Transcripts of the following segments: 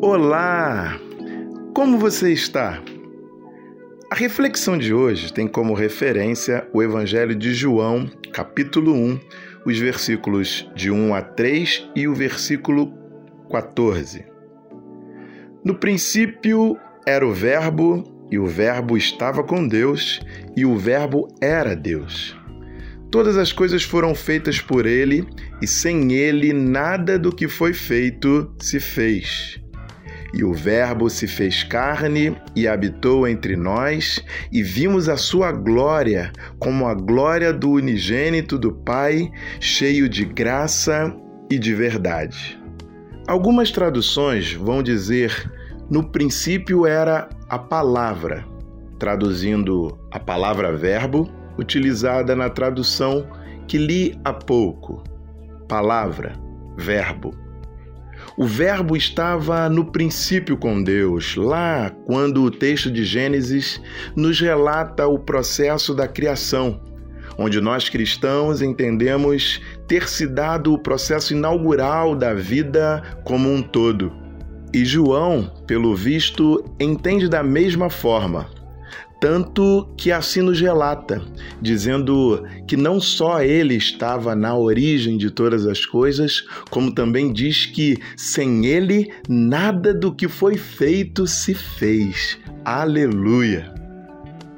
Olá! Como você está? A reflexão de hoje tem como referência o Evangelho de João, capítulo 1, os versículos de 1 a 3 e o versículo 14. No princípio era o Verbo, e o Verbo estava com Deus, e o Verbo era Deus. Todas as coisas foram feitas por ele, e sem ele nada do que foi feito se fez. E o Verbo se fez carne e habitou entre nós, e vimos a sua glória, como a glória do unigênito do Pai, cheio de graça e de verdade. Algumas traduções vão dizer: no princípio era a palavra, traduzindo a palavra verbo, utilizada na tradução que li há pouco. Palavra, verbo. O Verbo estava no princípio com Deus, lá quando o texto de Gênesis nos relata o processo da criação, onde nós cristãos entendemos ter se dado o processo inaugural da vida como um todo. E João, pelo visto, entende da mesma forma tanto que assim nos relata, dizendo que não só ele estava na origem de todas as coisas, como também diz que sem ele nada do que foi feito se fez. Aleluia!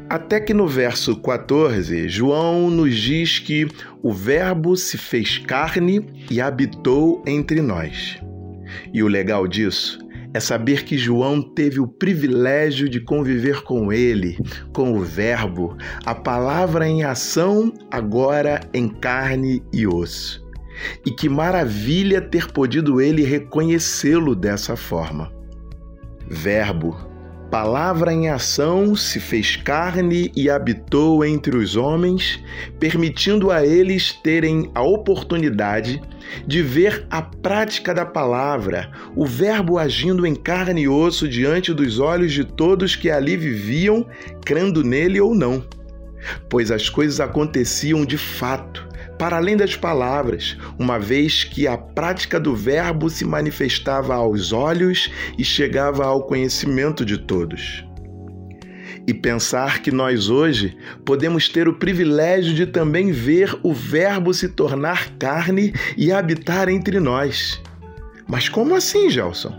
Até que no verso 14, João nos diz que o Verbo se fez carne e habitou entre nós. E o legal disso é saber que João teve o privilégio de conviver com ele, com o Verbo, a palavra em ação, agora em carne e osso. E que maravilha ter podido ele reconhecê-lo dessa forma. Verbo, palavra em ação, se fez carne e habitou entre os homens, permitindo a eles terem a oportunidade de ver a prática da palavra, o Verbo agindo em carne e osso diante dos olhos de todos que ali viviam, crendo nele ou não. Pois as coisas aconteciam de fato para além das palavras, uma vez que a prática do Verbo se manifestava aos olhos e chegava ao conhecimento de todos. E pensar que nós hoje podemos ter o privilégio de também ver o Verbo se tornar carne e habitar entre nós. Mas como assim, Gelson?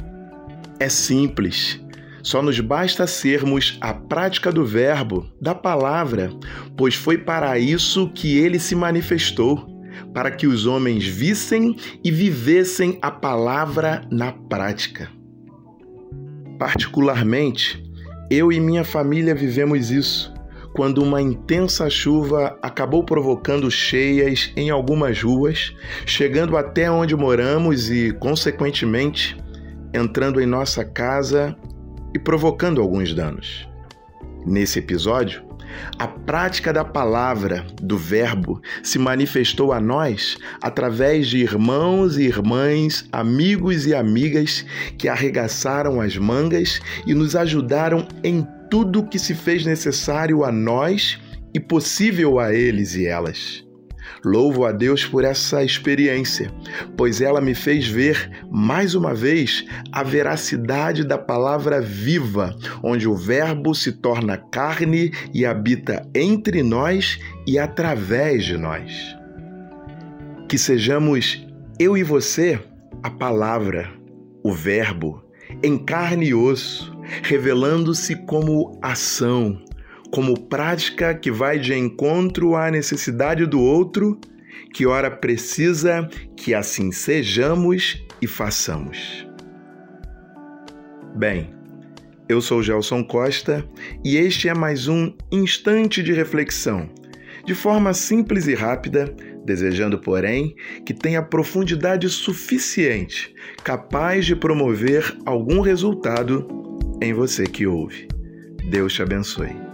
É simples. Só nos basta sermos a prática do Verbo, da palavra, pois foi para isso que ele se manifestou para que os homens vissem e vivessem a palavra na prática. Particularmente, eu e minha família vivemos isso quando uma intensa chuva acabou provocando cheias em algumas ruas, chegando até onde moramos e, consequentemente, entrando em nossa casa e provocando alguns danos. Nesse episódio, a prática da palavra, do Verbo, se manifestou a nós através de irmãos e irmãs, amigos e amigas que arregaçaram as mangas e nos ajudaram em tudo que se fez necessário a nós e possível a eles e elas. Louvo a Deus por essa experiência, pois ela me fez ver mais uma vez a veracidade da palavra viva, onde o Verbo se torna carne e habita entre nós e através de nós. Que sejamos eu e você a palavra, o Verbo, em carne e osso, revelando-se como ação, como prática que vai de encontro à necessidade do outro, que ora precisa que assim sejamos e façamos. Bem, eu sou Gelson Costa e este é mais um instante de reflexão, de forma simples e rápida, desejando, porém, que tenha profundidade suficiente, capaz de promover algum resultado em você que ouve. Deus te abençoe.